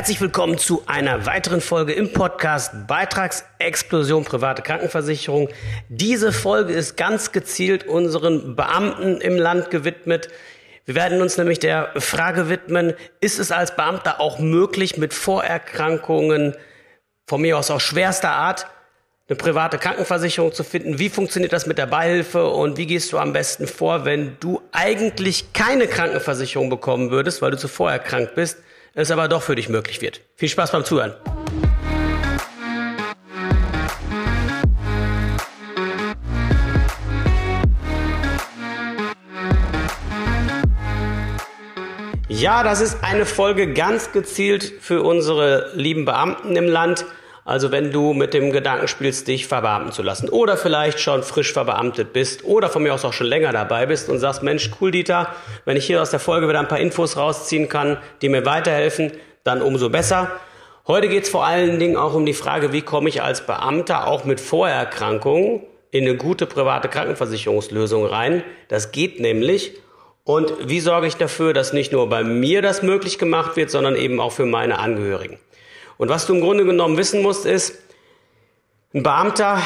Herzlich willkommen zu einer weiteren Folge im Podcast Beitragsexplosion private Krankenversicherung. Diese Folge ist ganz gezielt unseren Beamten im Land gewidmet. Wir werden uns nämlich der Frage widmen, ist es als Beamter auch möglich, mit Vorerkrankungen, von mir aus auch schwerster Art, eine private Krankenversicherung zu finden? Wie funktioniert das mit der Beihilfe und wie gehst du am besten vor, wenn du eigentlich keine Krankenversicherung bekommen würdest, weil du zuvor erkrankt bist? Es aber doch für dich möglich wird. Viel Spaß beim Zuhören. Ja, das ist eine Folge ganz gezielt für unsere lieben Beamten im Land. Also wenn du mit dem Gedanken spielst, dich verbeamten zu lassen oder vielleicht schon frisch verbeamtet bist oder von mir aus auch schon länger dabei bist und sagst, Mensch, cool Dieter, wenn ich hier aus der Folge wieder ein paar Infos rausziehen kann, die mir weiterhelfen, dann umso besser. Heute geht es vor allen Dingen auch um die Frage, wie komme ich als Beamter auch mit Vorerkrankungen in eine gute private Krankenversicherungslösung rein. Das geht nämlich. Und wie sorge ich dafür, dass nicht nur bei mir das möglich gemacht wird, sondern eben auch für meine Angehörigen. Und was du im Grunde genommen wissen musst, ist, ein Beamter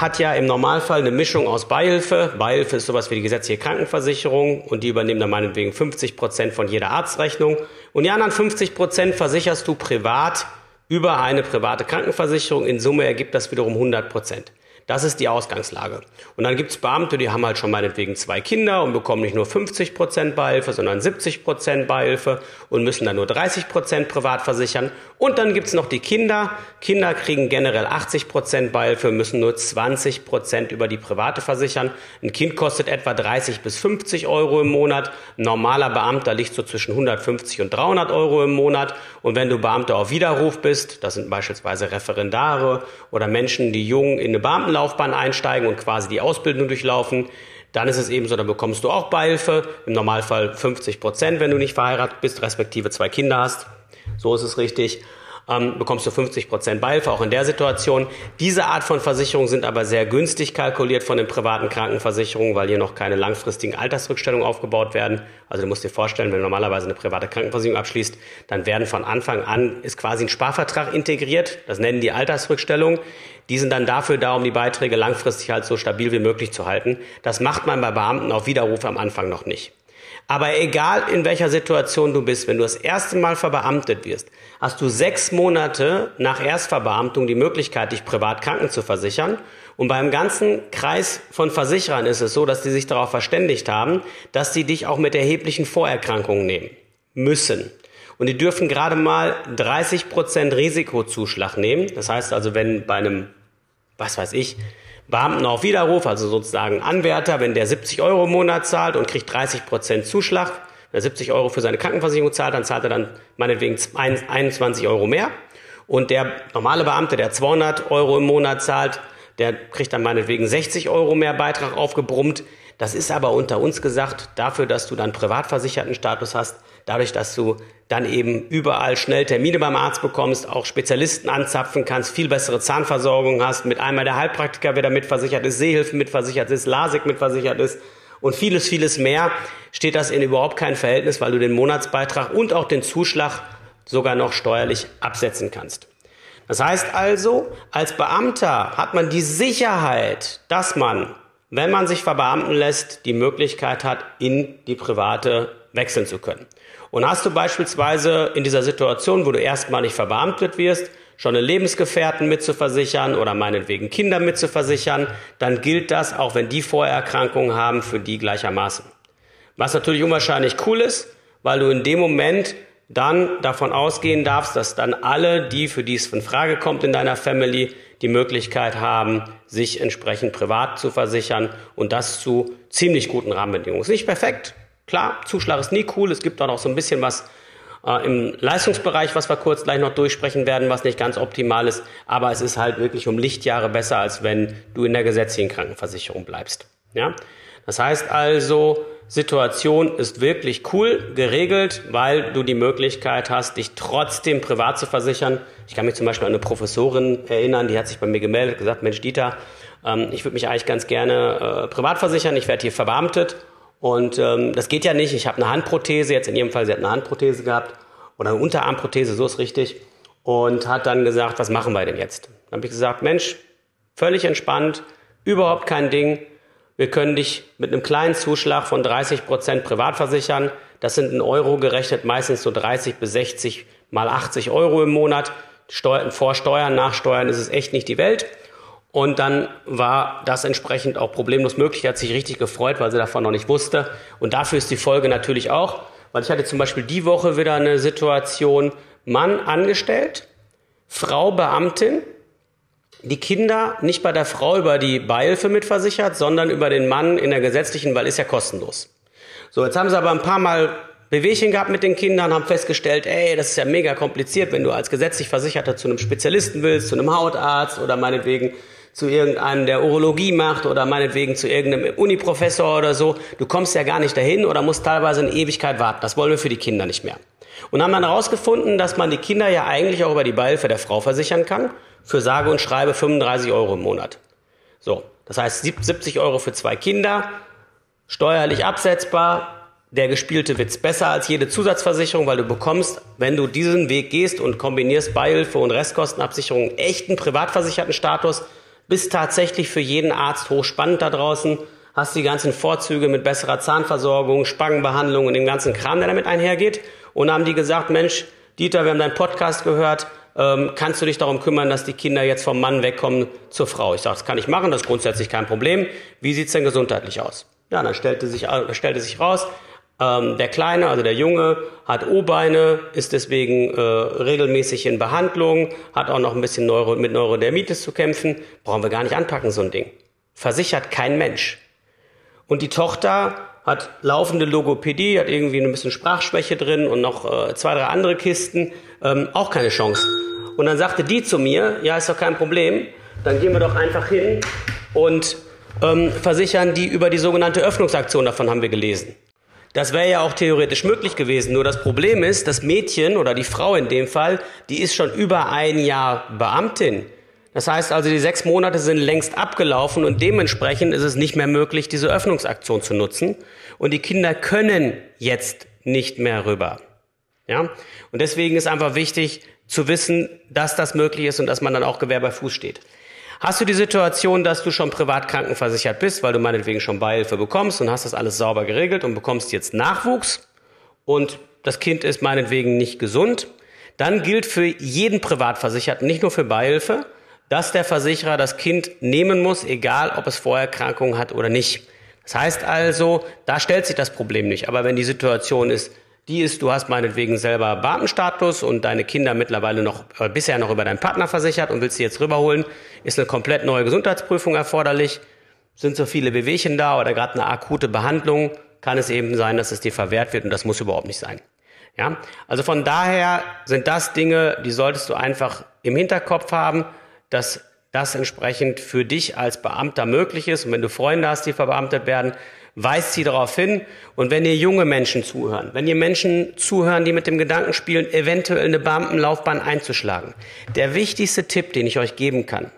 hat ja im Normalfall eine Mischung aus Beihilfe. Beihilfe ist sowas wie die gesetzliche Krankenversicherung und die übernehmen dann meinetwegen 50 Prozent von jeder Arztrechnung. Und die anderen 50 Prozent versicherst du privat über eine private Krankenversicherung. In Summe ergibt das wiederum 100 Prozent. Das ist die Ausgangslage. Und dann gibt es Beamte, die haben halt schon meinetwegen zwei Kinder und bekommen nicht nur 50 Prozent Beihilfe, sondern 70 Prozent Beihilfe und müssen dann nur 30 Prozent privat versichern. Und dann gibt es noch die Kinder. Kinder kriegen generell 80 Prozent Beihilfe, müssen nur 20 Prozent über die private versichern. Ein Kind kostet etwa 30 bis 50 Euro im Monat. Ein normaler Beamter liegt so zwischen 150 und 300 Euro im Monat. Und wenn du Beamter auf Widerruf bist, das sind beispielsweise Referendare oder Menschen, die jung in eine Beamtenlaufbahn Laufbahn einsteigen und quasi die Ausbildung durchlaufen, dann ist es eben so, dann bekommst du auch Beihilfe, im Normalfall 50 Prozent, wenn du nicht verheiratet bist, respektive zwei Kinder hast. So ist es richtig ähm, bekommst du 50 Prozent Beihilfe, auch in der Situation. Diese Art von Versicherungen sind aber sehr günstig kalkuliert von den privaten Krankenversicherungen, weil hier noch keine langfristigen Altersrückstellungen aufgebaut werden. Also du musst dir vorstellen, wenn du normalerweise eine private Krankenversicherung abschließt, dann werden von Anfang an, ist quasi ein Sparvertrag integriert. Das nennen die Altersrückstellungen. Die sind dann dafür da, um die Beiträge langfristig halt so stabil wie möglich zu halten. Das macht man bei Beamten auf Widerruf am Anfang noch nicht. Aber egal in welcher Situation du bist, wenn du das erste Mal verbeamtet wirst, hast du sechs Monate nach Erstverbeamtung die Möglichkeit, dich privat kranken zu versichern. Und beim ganzen Kreis von Versicherern ist es so, dass die sich darauf verständigt haben, dass sie dich auch mit erheblichen Vorerkrankungen nehmen müssen. Und die dürfen gerade mal 30 Prozent Risikozuschlag nehmen. Das heißt also, wenn bei einem, was weiß ich, Beamten auf Widerruf, also sozusagen Anwärter, wenn der 70 Euro im Monat zahlt und kriegt 30 Prozent Zuschlag, wenn er 70 Euro für seine Krankenversicherung zahlt, dann zahlt er dann meinetwegen 21 Euro mehr. Und der normale Beamte, der 200 Euro im Monat zahlt, der kriegt dann meinetwegen 60 Euro mehr Beitrag aufgebrummt. Das ist aber unter uns gesagt dafür, dass du dann privatversicherten Status hast, dadurch, dass du dann eben überall schnell Termine beim Arzt bekommst, auch Spezialisten anzapfen kannst, viel bessere Zahnversorgung hast, mit einmal der Heilpraktiker wieder mitversichert ist, Sehhilfen mitversichert ist, LASIK mitversichert ist und vieles, vieles mehr, steht das in überhaupt kein Verhältnis, weil du den Monatsbeitrag und auch den Zuschlag sogar noch steuerlich absetzen kannst. Das heißt also, als Beamter hat man die Sicherheit, dass man wenn man sich verbeamten lässt, die Möglichkeit hat, in die private wechseln zu können. Und hast du beispielsweise in dieser Situation, wo du erstmalig verbeamtet wirst, schon eine Lebensgefährten mitzuversichern oder meinetwegen Kinder mitzuversichern, dann gilt das, auch wenn die Vorerkrankungen haben, für die gleichermaßen. Was natürlich unwahrscheinlich cool ist, weil du in dem Moment dann davon ausgehen darfst, dass dann alle, die für die es in Frage kommt in deiner Family, die Möglichkeit haben, sich entsprechend privat zu versichern und das zu ziemlich guten Rahmenbedingungen. Ist nicht perfekt, klar, Zuschlag ist nie cool, es gibt auch noch so ein bisschen was äh, im Leistungsbereich, was wir kurz gleich noch durchsprechen werden, was nicht ganz optimal ist, aber es ist halt wirklich um Lichtjahre besser, als wenn du in der gesetzlichen Krankenversicherung bleibst. Ja? Das heißt also, Situation ist wirklich cool geregelt, weil du die Möglichkeit hast, dich trotzdem privat zu versichern. Ich kann mich zum Beispiel an eine Professorin erinnern, die hat sich bei mir gemeldet, gesagt, Mensch Dieter, ähm, ich würde mich eigentlich ganz gerne äh, privat versichern, ich werde hier verbeamtet und ähm, das geht ja nicht, ich habe eine Handprothese, jetzt in ihrem Fall, sie hat eine Handprothese gehabt oder eine Unterarmprothese, so ist richtig, und hat dann gesagt, was machen wir denn jetzt? Dann habe ich gesagt, Mensch, völlig entspannt, überhaupt kein Ding. Wir können dich mit einem kleinen Zuschlag von 30 Prozent privat versichern. Das sind in Euro gerechnet meistens so 30 bis 60 mal 80 Euro im Monat. Steuern, vor Steuern, nach Steuern ist es echt nicht die Welt. Und dann war das entsprechend auch problemlos möglich. Er hat sich richtig gefreut, weil sie davon noch nicht wusste. Und dafür ist die Folge natürlich auch, weil ich hatte zum Beispiel die Woche wieder eine Situation, Mann angestellt, Frau Beamtin, die Kinder nicht bei der Frau über die Beihilfe mitversichert, sondern über den Mann in der gesetzlichen, weil ist ja kostenlos. So, jetzt haben sie aber ein paar Mal Bewegchen gehabt mit den Kindern, haben festgestellt, ey, das ist ja mega kompliziert, wenn du als gesetzlich Versicherter zu einem Spezialisten willst, zu einem Hautarzt oder meinetwegen zu irgendeinem, der Urologie macht oder meinetwegen zu irgendeinem Uniprofessor oder so. Du kommst ja gar nicht dahin oder musst teilweise eine Ewigkeit warten. Das wollen wir für die Kinder nicht mehr. Und haben dann herausgefunden, dass man die Kinder ja eigentlich auch über die Beihilfe der Frau versichern kann, für sage und schreibe 35 Euro im Monat. So, das heißt 70 Euro für zwei Kinder, steuerlich absetzbar, der gespielte Witz besser als jede Zusatzversicherung, weil du bekommst, wenn du diesen Weg gehst und kombinierst Beihilfe und Restkostenabsicherung, echten privatversicherten Status, bist tatsächlich für jeden Arzt hochspannend da draußen, hast die ganzen Vorzüge mit besserer Zahnversorgung, Spangenbehandlung und dem ganzen Kram, der damit einhergeht. Und haben die gesagt, Mensch, Dieter, wir haben deinen Podcast gehört, ähm, kannst du dich darum kümmern, dass die Kinder jetzt vom Mann wegkommen zur Frau? Ich sage, das kann ich machen, das ist grundsätzlich kein Problem. Wie sieht's denn gesundheitlich aus? Ja, dann stellte sich, stellte sich raus, ähm, der Kleine, also der Junge, hat O-Beine, ist deswegen äh, regelmäßig in Behandlung, hat auch noch ein bisschen Neuro mit Neurodermitis zu kämpfen. Brauchen wir gar nicht anpacken, so ein Ding. Versichert kein Mensch. Und die Tochter hat laufende Logopädie, hat irgendwie ein bisschen Sprachschwäche drin und noch äh, zwei, drei andere Kisten. Ähm, auch keine Chance. Und dann sagte die zu mir, ja, ist doch kein Problem, dann gehen wir doch einfach hin und ähm, versichern die über die sogenannte Öffnungsaktion, davon haben wir gelesen. Das wäre ja auch theoretisch möglich gewesen. Nur das Problem ist, das Mädchen oder die Frau in dem Fall, die ist schon über ein Jahr Beamtin. Das heißt also, die sechs Monate sind längst abgelaufen und dementsprechend ist es nicht mehr möglich, diese Öffnungsaktion zu nutzen. Und die Kinder können jetzt nicht mehr rüber. Ja? Und deswegen ist einfach wichtig zu wissen, dass das möglich ist und dass man dann auch Gewehr bei Fuß steht. Hast du die Situation, dass du schon privat krankenversichert bist, weil du meinetwegen schon Beihilfe bekommst und hast das alles sauber geregelt und bekommst jetzt Nachwuchs und das Kind ist meinetwegen nicht gesund, dann gilt für jeden Privatversicherten, nicht nur für Beihilfe, dass der Versicherer das Kind nehmen muss, egal ob es Vorerkrankungen hat oder nicht. Das heißt also, da stellt sich das Problem nicht. Aber wenn die Situation ist, die ist, du hast meinetwegen selber Beamtenstatus und deine Kinder mittlerweile noch, äh, bisher noch über deinen Partner versichert und willst sie jetzt rüberholen, ist eine komplett neue Gesundheitsprüfung erforderlich. Sind so viele Bewegchen da oder gerade eine akute Behandlung, kann es eben sein, dass es dir verwehrt wird und das muss überhaupt nicht sein. Ja, also von daher sind das Dinge, die solltest du einfach im Hinterkopf haben, dass das entsprechend für dich als Beamter möglich ist. Und wenn du Freunde hast, die verbeamtet werden, weist sie darauf hin. Und wenn ihr junge Menschen zuhören, wenn ihr Menschen zuhören, die mit dem Gedanken spielen, eventuell eine Beamtenlaufbahn einzuschlagen, der wichtigste Tipp, den ich euch geben kann,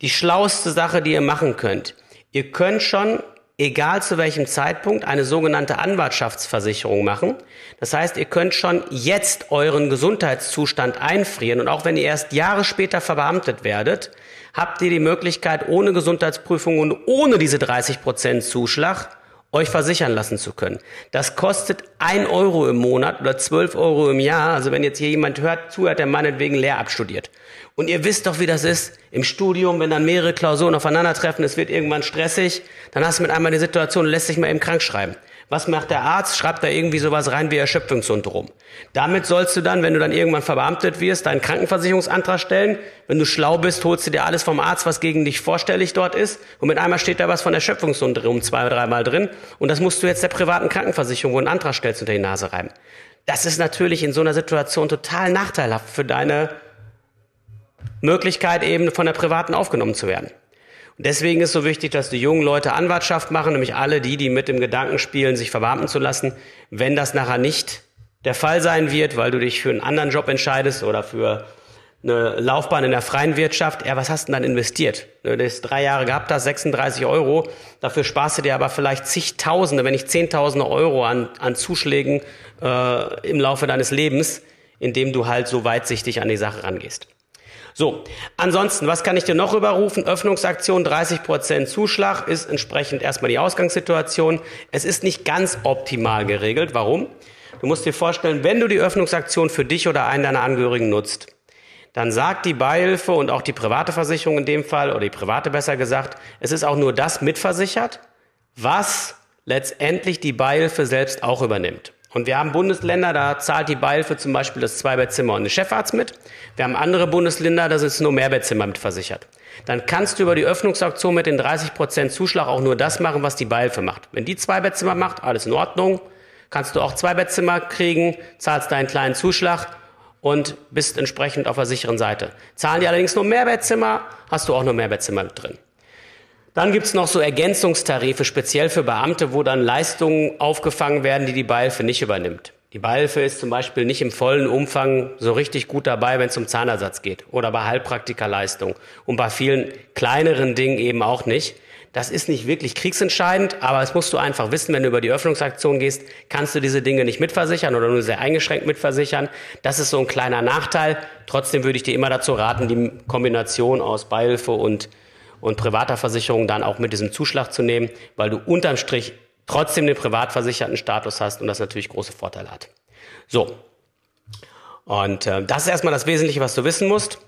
die schlauste Sache, die ihr machen könnt, ihr könnt schon egal zu welchem Zeitpunkt, eine sogenannte Anwartschaftsversicherung machen. Das heißt, ihr könnt schon jetzt euren Gesundheitszustand einfrieren und auch wenn ihr erst Jahre später verbeamtet werdet, habt ihr die Möglichkeit, ohne Gesundheitsprüfung und ohne diese 30% Zuschlag euch versichern lassen zu können. Das kostet ein Euro im Monat oder 12 Euro im Jahr. Also wenn jetzt hier jemand hört, zuhört, der meinetwegen Lehramt studiert. Und ihr wisst doch, wie das ist im Studium, wenn dann mehrere Klausuren aufeinandertreffen, es wird irgendwann stressig, dann hast du mit einmal die Situation, lässt sich mal eben krank schreiben. Was macht der Arzt? Schreibt da irgendwie sowas rein wie Erschöpfungssyndrom. Damit sollst du dann, wenn du dann irgendwann verbeamtet wirst, deinen Krankenversicherungsantrag stellen. Wenn du schlau bist, holst du dir alles vom Arzt, was gegen dich vorstellig dort ist. Und mit einmal steht da was von Erschöpfungssyndrom zwei, oder dreimal drin. Und das musst du jetzt der privaten Krankenversicherung, wo du einen Antrag stellst, unter die Nase reiben. Das ist natürlich in so einer Situation total nachteilhaft für deine Möglichkeit, eben von der privaten aufgenommen zu werden. Und deswegen ist so wichtig, dass die jungen Leute Anwartschaft machen, nämlich alle die, die mit dem Gedanken spielen, sich verbeamten zu lassen. Wenn das nachher nicht der Fall sein wird, weil du dich für einen anderen Job entscheidest oder für eine Laufbahn in der freien Wirtschaft, ja, was hast du denn dann investiert? Du hast drei Jahre gehabt, hast 36 Euro, dafür sparst du dir aber vielleicht zigtausende, wenn nicht zehntausende Euro an, an Zuschlägen äh, im Laufe deines Lebens, indem du halt so weitsichtig an die Sache rangehst. So, ansonsten, was kann ich dir noch überrufen? Öffnungsaktion, 30% Zuschlag ist entsprechend erstmal die Ausgangssituation. Es ist nicht ganz optimal geregelt. Warum? Du musst dir vorstellen, wenn du die Öffnungsaktion für dich oder einen deiner Angehörigen nutzt, dann sagt die Beihilfe und auch die private Versicherung in dem Fall, oder die private besser gesagt, es ist auch nur das mitversichert, was letztendlich die Beihilfe selbst auch übernimmt. Und wir haben Bundesländer, da zahlt die Beihilfe zum Beispiel das Zweibettzimmer und den Chefarzt mit. Wir haben andere Bundesländer, da sind nur Mehrbettzimmer mitversichert. Dann kannst du über die Öffnungsauktion mit den 30% Zuschlag auch nur das machen, was die Beihilfe macht. Wenn die Zweibettzimmer macht, alles in Ordnung. Kannst du auch Zweibettzimmer kriegen, zahlst deinen kleinen Zuschlag und bist entsprechend auf der sicheren Seite. Zahlen die allerdings nur Mehrbettzimmer, hast du auch nur Mehrbettzimmer mit drin. Dann gibt's noch so Ergänzungstarife, speziell für Beamte, wo dann Leistungen aufgefangen werden, die die Beihilfe nicht übernimmt. Die Beihilfe ist zum Beispiel nicht im vollen Umfang so richtig gut dabei, wenn es um Zahnersatz geht oder bei Heilpraktikerleistung und bei vielen kleineren Dingen eben auch nicht. Das ist nicht wirklich kriegsentscheidend, aber es musst du einfach wissen, wenn du über die Öffnungsaktion gehst, kannst du diese Dinge nicht mitversichern oder nur sehr eingeschränkt mitversichern. Das ist so ein kleiner Nachteil. Trotzdem würde ich dir immer dazu raten, die Kombination aus Beihilfe und, und privater Versicherung dann auch mit diesem Zuschlag zu nehmen, weil du unterm Strich trotzdem den privatversicherten Status hast und das natürlich große Vorteile hat. So. Und äh, das ist erstmal das Wesentliche, was du wissen musst.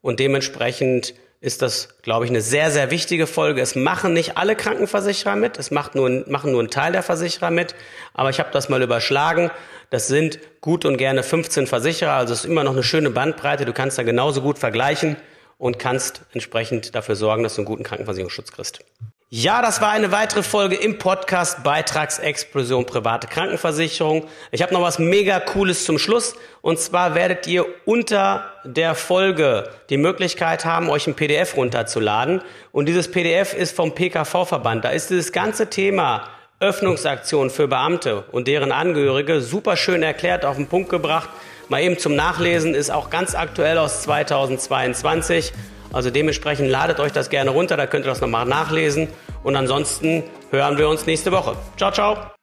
Und dementsprechend ist das, glaube ich, eine sehr, sehr wichtige Folge. Es machen nicht alle Krankenversicherer mit, es macht nur, machen nur ein Teil der Versicherer mit, aber ich habe das mal überschlagen. Das sind gut und gerne 15 Versicherer, also es ist immer noch eine schöne Bandbreite. Du kannst da genauso gut vergleichen und kannst entsprechend dafür sorgen, dass du einen guten Krankenversicherungsschutz kriegst. Ja, das war eine weitere Folge im Podcast Beitragsexplosion private Krankenversicherung. Ich habe noch was mega cooles zum Schluss und zwar werdet ihr unter der Folge die Möglichkeit haben, euch ein PDF runterzuladen und dieses PDF ist vom PKV Verband. Da ist dieses ganze Thema Öffnungsaktion für Beamte und deren Angehörige super schön erklärt, auf den Punkt gebracht. Mal eben zum Nachlesen ist auch ganz aktuell aus 2022 also dementsprechend ladet euch das gerne runter, da könnt ihr das nochmal nachlesen. Und ansonsten hören wir uns nächste Woche. Ciao, ciao.